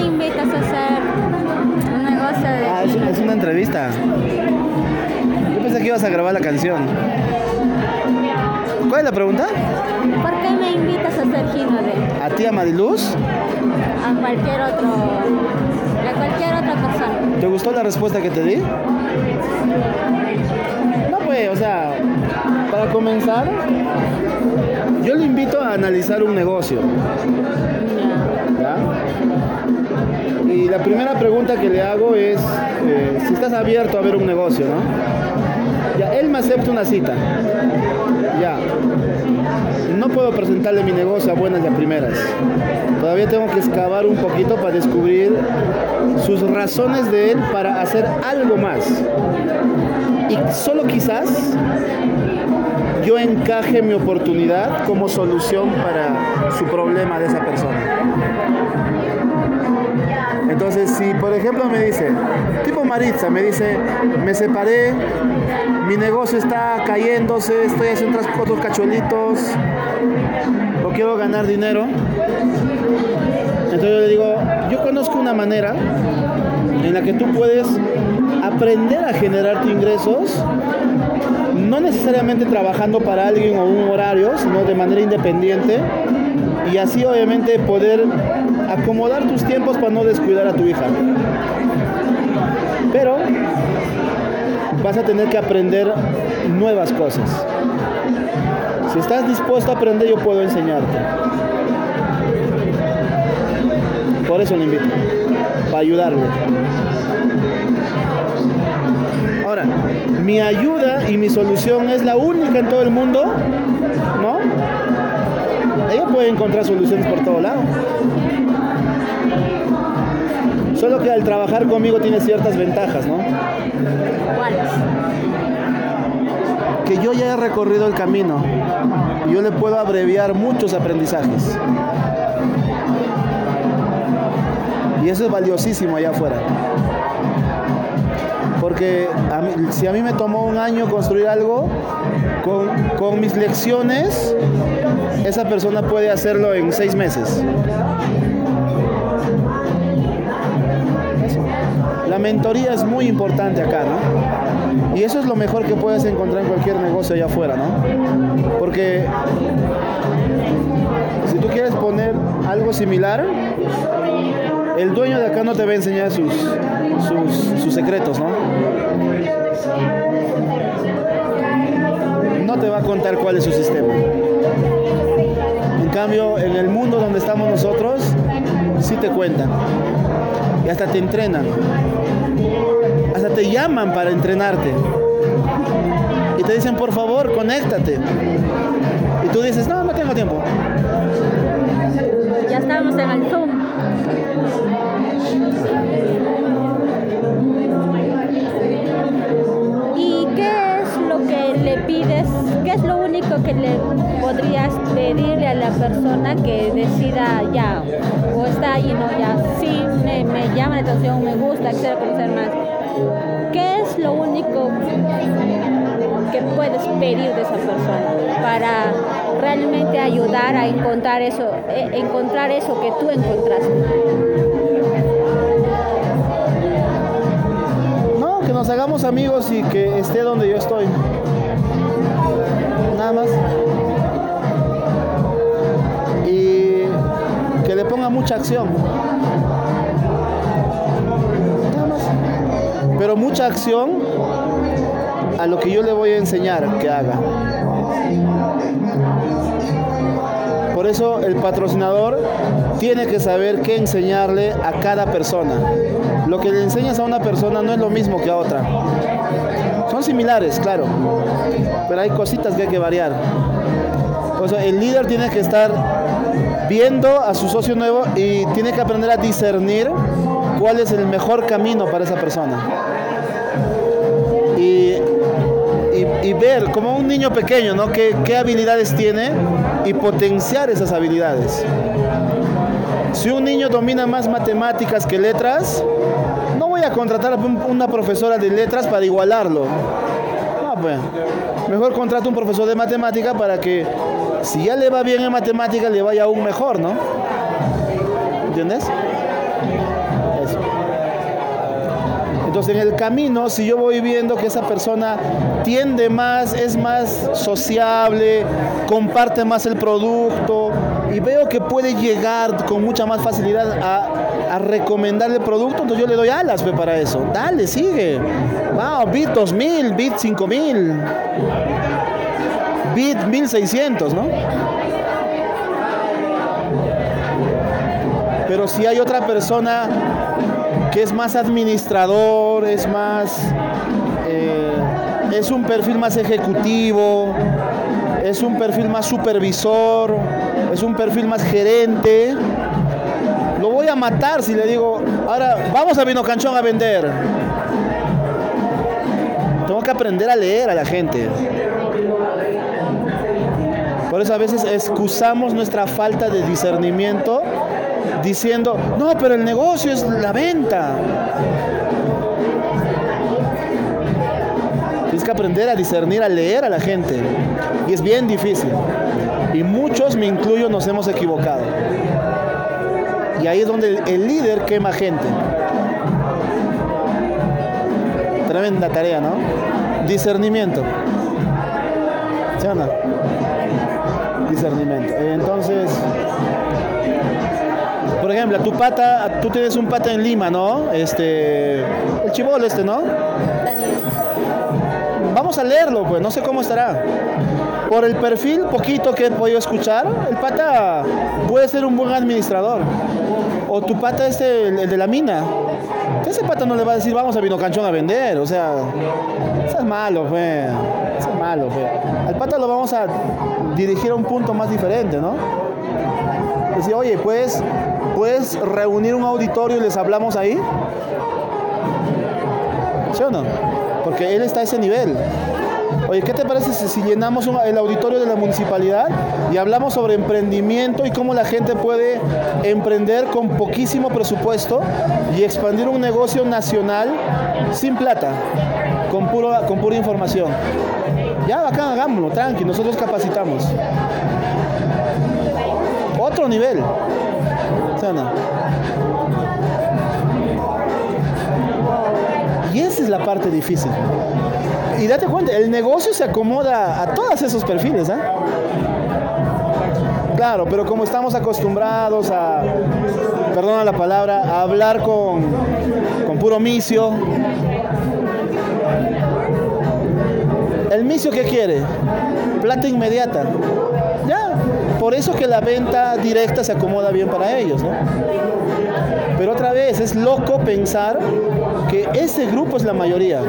me invitas a hacer un negocio de Ah, es, es una entrevista. Yo pensé que ibas a grabar la canción. ¿Cuál es la pregunta? ¿Por qué me invitas a ser Gino de ¿A ti, a Mariluz? a cualquier otro a cualquier otra persona? ¿Te gustó la respuesta que te di? No, pues, o sea, para comenzar, yo le invito a analizar un negocio. Y la primera pregunta que le hago es eh, si estás abierto a ver un negocio, ¿no? Ya, él me acepta una cita. Ya. No puedo presentarle mi negocio a buenas y a primeras. Todavía tengo que excavar un poquito para descubrir sus razones de él para hacer algo más. Y solo quizás yo encaje mi oportunidad como solución para su problema de esa persona. Entonces, si por ejemplo me dice, tipo Maritza, me dice, me separé, mi negocio está cayéndose, estoy haciendo otros cachuelitos, o quiero ganar dinero, entonces yo le digo, yo conozco una manera en la que tú puedes aprender a generar tus ingresos, no necesariamente trabajando para alguien o un horario, sino de manera independiente, y así obviamente poder acomodar tus tiempos para no descuidar a tu hija. Pero vas a tener que aprender nuevas cosas. Si estás dispuesto a aprender, yo puedo enseñarte. Por eso le invito, para ayudarle. Ahora, mi ayuda y mi solución es la única en todo el mundo, puede encontrar soluciones por todo lado. Solo que al trabajar conmigo tiene ciertas ventajas, ¿no? ¿Cuáles? Que yo ya he recorrido el camino y yo le puedo abreviar muchos aprendizajes. Y eso es valiosísimo allá afuera. Porque a mí- si a mí me tomó un año construir algo, con, con mis lecciones, esa persona puede hacerlo en seis meses. La mentoría es muy importante acá, ¿no? Y eso es lo mejor que puedes encontrar en cualquier negocio allá afuera, ¿no? Porque si tú quieres poner algo similar, el dueño de acá no te va a enseñar sus, sus, sus secretos, ¿no? No te va a contar cuál es su sistema. Cambio, en el mundo donde estamos nosotros, sí te cuentan. Y hasta te entrenan. Hasta te llaman para entrenarte. Y te dicen, por favor, conéctate. Y tú dices, no, no tengo tiempo. Ya estamos en el Zoom. Le podrías pedirle a la persona que decida ya o está ahí, no, ya sí me, me llama la atención, me gusta, quiero conocer más? ¿Qué es lo único que puedes pedir de esa persona para realmente ayudar a encontrar eso, eh, encontrar eso que tú encontraste? No, que nos hagamos amigos y que esté donde yo estoy. Y que le ponga mucha acción. Pero mucha acción a lo que yo le voy a enseñar que haga. Por eso el patrocinador tiene que saber qué enseñarle a cada persona. Lo que le enseñas a una persona no es lo mismo que a otra. Son similares, claro, pero hay cositas que hay que variar. El líder tiene que estar viendo a su socio nuevo y tiene que aprender a discernir cuál es el mejor camino para esa persona. Y, y- y ver como un niño pequeño, ¿no? ¿Qué, qué habilidades tiene y potenciar esas habilidades. Si un niño domina más matemáticas que letras, a contratar a un- una profesora de letras para igualarlo. No, pues. Mejor contrato un profesor de matemática para que si ya le va bien en matemática, le vaya aún mejor, ¿no? ¿Entiendes? Eso. Entonces en el camino, si yo voy viendo que esa persona tiende más, es más sociable, comparte más el producto y veo que puede llegar con mucha más facilidad a, a recomendar el producto, entonces yo le doy alas para eso. Dale, sigue. Wow, bit 2000, bit 5000, bit 1600, ¿no? Pero si hay otra persona que es más administrador, es más, eh, es un perfil más ejecutivo, es un perfil más supervisor, es un perfil más gerente. Lo voy a matar si le digo, ahora vamos a Vino Canchón a vender. Tengo que aprender a leer a la gente. Por eso a veces excusamos nuestra falta de discernimiento diciendo, no, pero el negocio es la venta. Tienes que aprender a discernir, a leer a la gente. Y es bien difícil. Y muchos, me incluyo, nos hemos equivocado. Y ahí es donde el, líder quema gente. Tremenda tarea, ¿no? Discernimiento. ¿Sí o no? Discernimiento. Entonces, por ejemplo, tu pata, tú tienes un pata en Lima, ¿no? Este, el chivolo este, ¿no? Vamos a leerlo, pues, no sé cómo estará. Por el perfil poquito que he podido escuchar, el pata puede ser un buen administrador. O tu pata este, el, de la mina. Ese pata no le va a decir, vamos a Vino Canchón a vender. O sea, es malo. Eso es malo, pues. Al pata lo vamos a dirigir a un punto más diferente, ¿no? Decir, oye, pues ¿Puedes reunir un auditorio y les hablamos ahí? ¿Sí o no? Porque él está a ese nivel. Oye, ¿qué te parece si, llenamos el auditorio de la municipalidad y hablamos sobre emprendimiento y cómo la gente puede emprender con poquísimo presupuesto y expandir un negocio nacional sin plata, con, puro, con pura información? Ya, acá hagámoslo, tranqui, nosotros capacitamos. Otro nivel. Y esa es la parte difícil. Y date cuenta, el negocio se acomoda a todos esos perfiles. ¿eh? Claro, pero como estamos acostumbrados a, perdona la palabra, a hablar con, con puro micio. ¿El micio qué quiere? Plata inmediata. Ya, por eso que la venta directa se acomoda bien para ellos, ¿no? Pero otra vez, es loco pensar que ese grupo es la mayoría.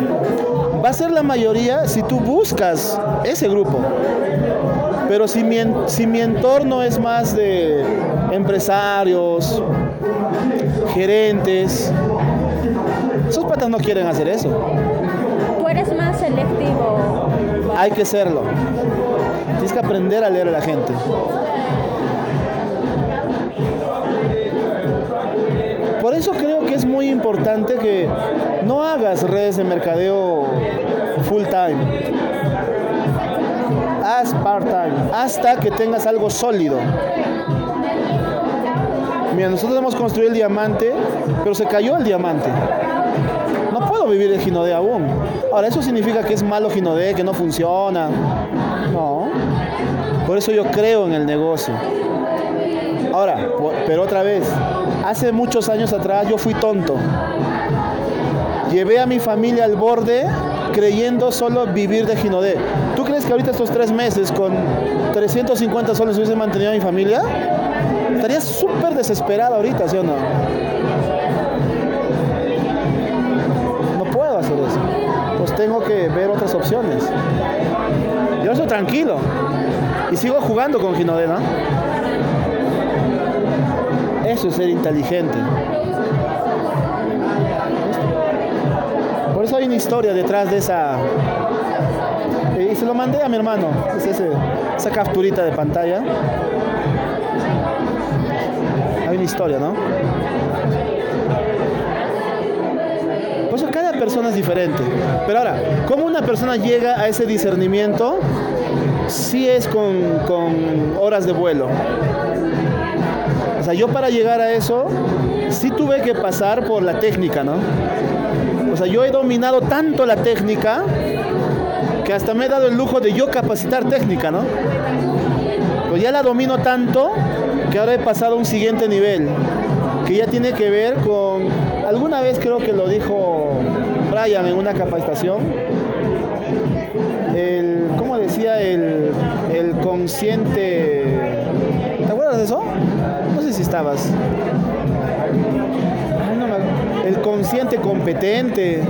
Va a ser la mayoría si tú buscas ese grupo. Pero si mi, si mi entorno es más de empresarios, gerentes, esos patas no quieren hacer eso. Tú eres más selectivo. Hay que serlo. Tienes que aprender a leer a la gente. Por eso creo que es muy importante que no hagas redes de mercadeo full time. Haz part time hasta que tengas algo sólido. Mira, nosotros hemos construido el diamante, pero se cayó el diamante. No puedo vivir de Ginodé aún. Ahora, ¿eso significa que es malo Ginodé, que no funciona? No. Por eso yo creo en el negocio. Ahora, pero otra vez, hace muchos años atrás yo fui tonto. Llevé a mi familia al borde creyendo solo vivir de Ginodé. ¿Tú crees que ahorita estos tres meses con 350 soles hubiese mantenido a mi familia? Estaría súper desesperado ahorita, ¿sí o no? No puedo hacer eso. Pues tengo que ver otras opciones. Yo estoy tranquilo. Y sigo jugando con Ginodé, ¿no? Eso es ser inteligente. Hay una historia detrás de esa... Y se lo mandé a mi hermano, es esa capturita de pantalla. Hay una historia, ¿no? Por eso cada persona es diferente. Pero ahora, ¿cómo una persona llega a ese discernimiento? Si es con, con horas de vuelo. O sea, yo para llegar a eso, sí tuve que pasar por la técnica, ¿no? O sea, yo he dominado tanto la técnica que hasta me he dado el lujo de yo capacitar técnica, ¿no? Pues ya la domino tanto que ahora he pasado a un siguiente nivel, que ya tiene que ver con, alguna vez creo que lo dijo Brian en una capacitación, el, ¿cómo decía? El, el consciente, ¿te acuerdas de eso? No sé si estabas. El consciente competente,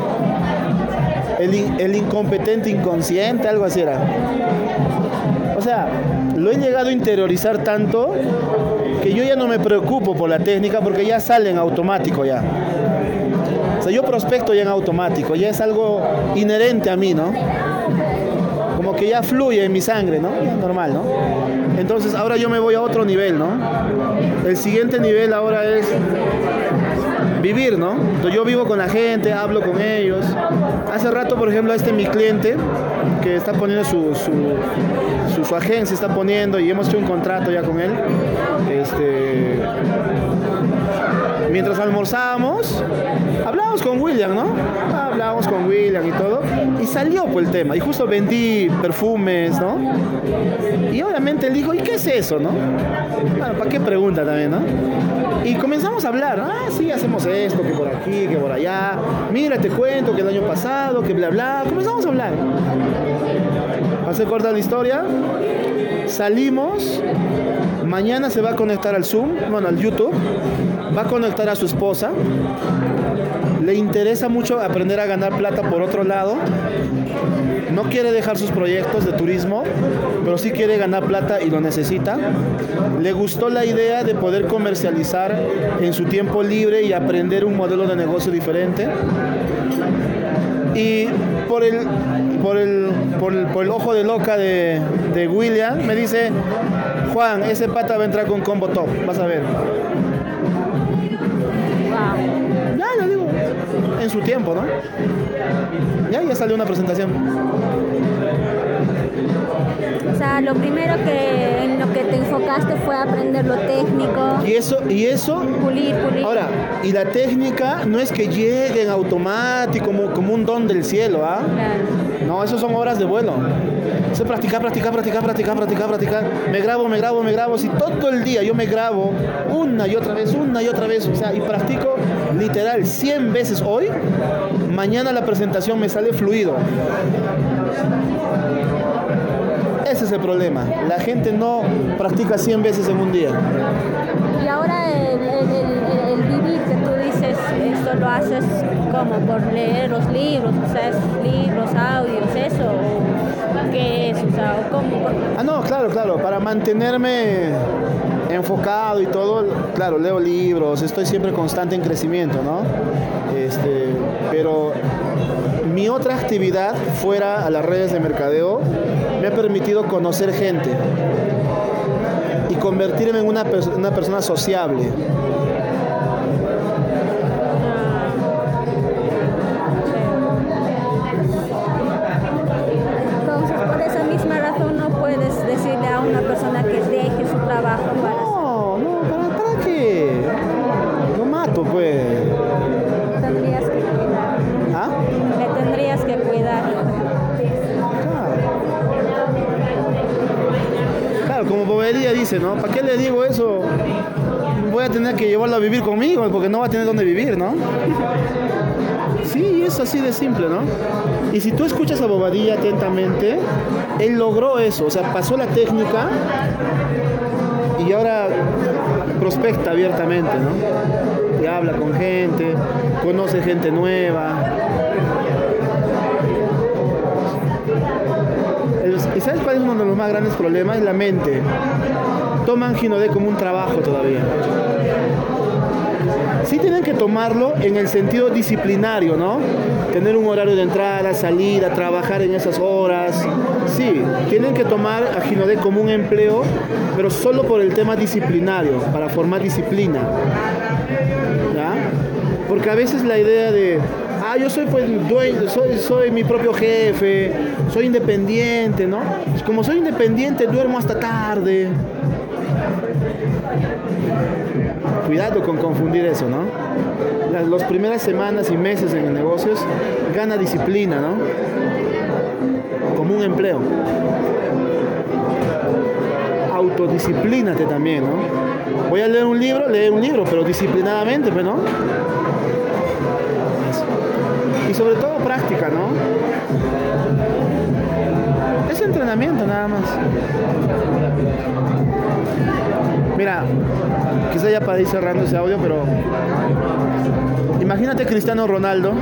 el, el incompetente inconsciente, algo así era. O sea, lo he llegado a interiorizar tanto que yo ya no me preocupo por la técnica porque ya sale en automático ya. O sea, yo prospecto ya en automático, ya es algo inherente a mí, ¿no? Como que ya fluye en mi sangre, ¿no? normal, ¿no? Entonces ahora yo me voy a otro nivel, ¿no? El siguiente nivel ahora es vivir, ¿no? Entonces yo vivo con la gente, hablo con ellos. Hace rato, por ejemplo, este mi cliente que está poniendo su, su, su, agencia, está poniendo y hemos hecho un contrato ya con él. Este, mientras almorzábamos, hablábamos con William, ¿no? Hablábamos con William y todo. Y salió pues el tema. Y justo vendí perfumes, ¿no? Y obviamente él dijo, ¿y qué es eso, no? Bueno, ¿para qué pregunta también, no? Y comenzamos a hablar, ah, sí, hacemos esto, que por aquí, que por allá. Mira, te cuento que el año pasado, que bla, bla. Comenzamos a hablar. Hace corta la historia. Salimos. Mañana se va a conectar al Zoom, bueno, al YouTube. Va a conectar a su esposa. Le interesa mucho aprender a ganar plata por otro lado. No quiere dejar sus proyectos de turismo, pero sí quiere ganar plata y lo necesita. Le gustó la idea de poder comercializar en su tiempo libre y aprender un modelo de negocio diferente. Y por el, ojo de loca de, de William, me dice, Juan, ese pata va a entrar con combo top, vas a ver. En su tiempo, ¿no? Ya, ya salió una presentación. O sea, lo primero que en lo que te enfocaste fue aprender lo técnico. Y eso, y eso. Pulir, pulir. Ahora, y la técnica no es que llegue en automático como, como un don del cielo, ¿ah? Claro. No, eso son horas de vuelo. Se practicar, practicar, practicar, practicar, practicar, practicar. Me grabo, me grabo, me grabo. Si todo el día yo me grabo una y otra vez, una y otra vez, o sea, y practico literal 100 veces hoy, mañana la presentación me sale fluido. Ese es el problema. La gente no practica 100 veces en un día. Y ahora el, el, el, vivir que tú dices, esto lo haces como por leer los libros, o sea, libros, audios, eso, ¿qué es? ¿cómo? Ah, no, claro, claro, para mantenerme enfocado y todo, claro, leo libros, estoy siempre constante en crecimiento, ¿no? Este, pero mi otra actividad fuera a las redes de mercadeo me ha permitido conocer gente y convertirme en una, una persona sociable. Trabajo para... No, no, ¿para, para qué? Lo mato, pues. Tendrías que cuidar. ¿Ah? Tendrías que cuidar. Claro, como bobería dice, ¿no? ¿Para qué le digo eso? Voy a tener que llevarlo a vivir conmigo porque no va a tener dónde vivir, ¿no? Sí, es así de simple, ¿no? Y si tú escuchas a Bobadilla atentamente, él logró eso, o sea, pasó la técnica y ahora prospecta abiertamente, ¿no? Y habla con gente, conoce gente nueva. ¿Y sabes cuál es uno de los más grandes problemas? La mente. Toman Ginodé como un trabajo todavía. Sí tienen que tomarlo en el sentido disciplinario, ¿no? Tener un horario de entrada, salida, trabajar en esas horas. Sí, tienen que tomar a Ginodé como un empleo, pero solo por el tema disciplinario, para formar disciplina. Porque a veces la idea de, ah, yo soy pues dueño, soy, mi propio jefe, soy independiente, ¿no? Como soy independiente, duermo hasta tarde. cuidado con confundir eso, ¿no? Las, primeras semanas y meses en el negocio gana disciplina, ¿no? Un empleo. Autodisciplínate también, ¿no? Voy a leer un libro, lee un libro, pero disciplinadamente, pues, ¿no? Y sobre todo práctica, ¿no? Es entrenamiento nada más. Mira, quizá ya para ir cerrando ese audio, pero imagínate Cristiano Ronaldo.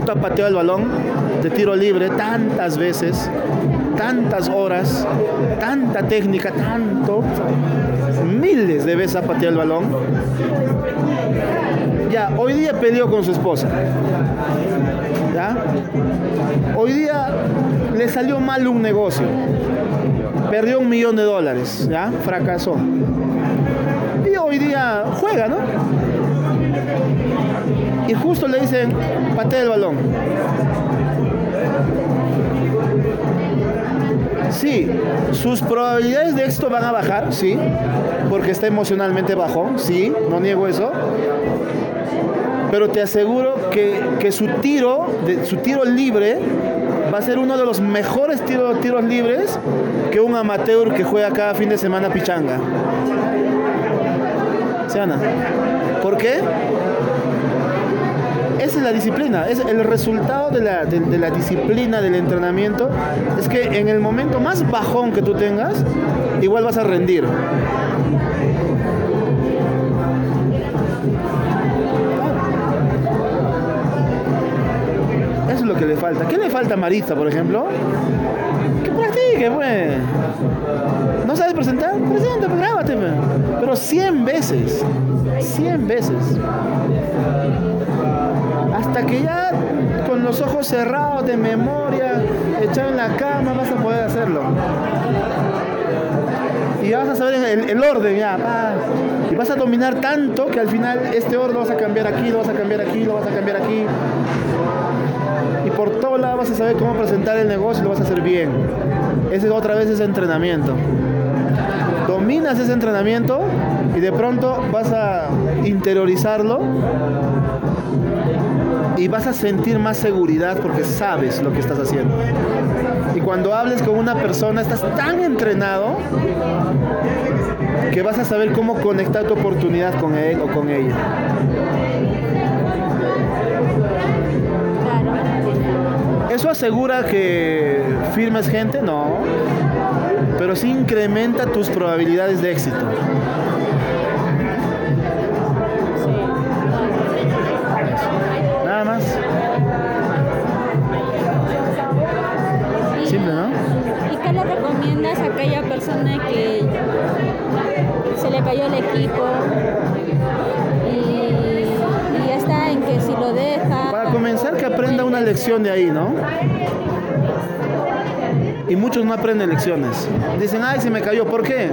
Tanto ha pateado el balón de tiro libre, tantas veces, tantas horas, tanta técnica, tanto, miles de veces ha pateado el balón. Ya, hoy día peleó con su esposa. ¿Ya? Hoy día le salió mal un negocio. Perdió un millón de dólares, ¿ya? Fracasó. Y hoy día juega, ¿no? Y justo le dicen, patea el balón. Sí, sus probabilidades de éxito van a bajar, sí, porque está emocionalmente bajo, sí, no niego eso. Pero te aseguro que, que su tiro, su tiro libre, va a ser uno de los mejores tiro, tiros libres que un amateur que juega cada fin de semana pichanga. ¿Sí, Ana? ¿Por qué? Esa es la disciplina, es el resultado de la, de, de la, disciplina, del entrenamiento, es que en el momento más bajón que tú tengas, igual vas a rendir. Falta. ¿Qué le falta a por ejemplo? Que practique, pues. ¿No sabes presentar? Presenta, pues grábate. Pero 100 veces. 100 veces hasta que ya con los ojos cerrados de memoria, echado en la cama, vas a poder hacerlo. Y vas a saber el, el orden ya, y vas a dominar tanto que al final este orden lo vas a cambiar aquí, lo vas a cambiar aquí, lo vas a cambiar aquí. Por todo lado vas a saber cómo presentar el negocio y lo vas a hacer bien. Ese otra vez es entrenamiento. Dominas ese entrenamiento y de pronto vas a interiorizarlo y vas a sentir más seguridad porque sabes lo que estás haciendo. Y cuando hables con una persona estás tan entrenado que vas a saber cómo conectar tu oportunidad con él o con ella. ¿Eso asegura que firmes gente? No. Pero sí incrementa tus probabilidades de éxito. Nada más. Simple, ¿no? ¿Y qué le recomiendas a aquella persona que se le cayó el equipo y, y está en que si lo deja... Comenzar que aprenda una lección de ahí, ¿no? Y muchos no aprenden lecciones. Dicen, ay, se me cayó, ¿por qué?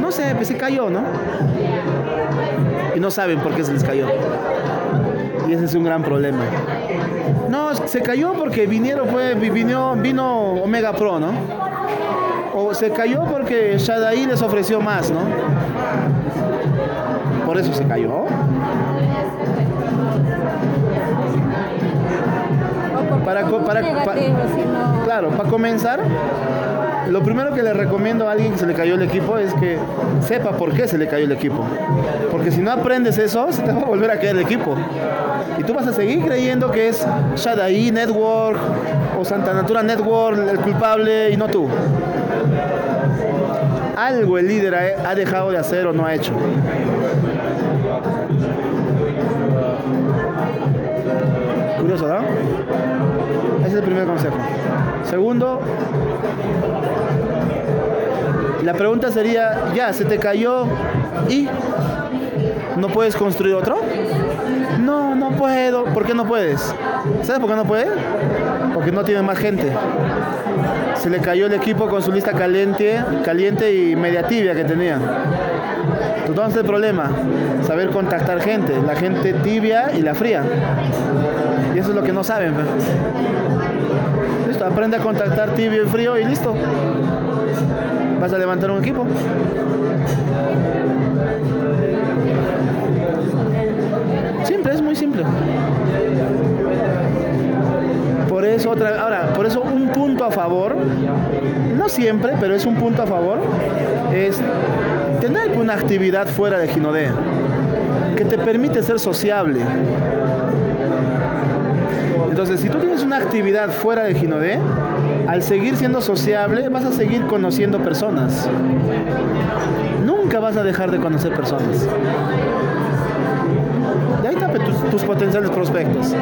No sé, pues se cayó, ¿no? Y no saben por qué se les cayó. Y ese es un gran problema. No, se cayó porque vinieron, fue, vino, vino Omega Pro, ¿no? O se cayó porque Shadai les ofreció más, ¿no? Por eso se cayó. Para, para, para, claro, para comenzar, lo primero que le recomiendo a alguien que se le cayó el equipo es que sepa por qué se le cayó el equipo. Porque si no aprendes eso, se te va a volver a caer el equipo. Y tú vas a seguir creyendo que es Shadai Network o Santa Natura Network el culpable y no tú. Algo el líder ha dejado de hacer o no ha hecho. Curioso, ¿no? Ese es el primer consejo. Segundo, la pregunta sería, ya, se te cayó y no puedes construir otro. No, no puedo. ¿Por qué no puedes? ¿Sabes por qué no puede? Porque no tiene más gente. Se le cayó el equipo con su lista caliente, caliente y media tibia que tenía. Entonces el problema, saber contactar gente, la gente tibia y la fría. Y eso es lo que no saben. Listo, aprende a contactar tibio y frío y listo. vas a levantar un equipo. Simple, es muy simple. Por eso otra ahora, por eso un punto a favor, no siempre, pero es un punto a favor, es tener una actividad fuera de Ginodé que te permite ser sociable. Entonces, si tú tienes una actividad fuera de Ginodé, al seguir siendo sociable, vas a seguir conociendo personas. Nunca vas a dejar de conocer personas. Y ahí tape tus potenciales prospectos.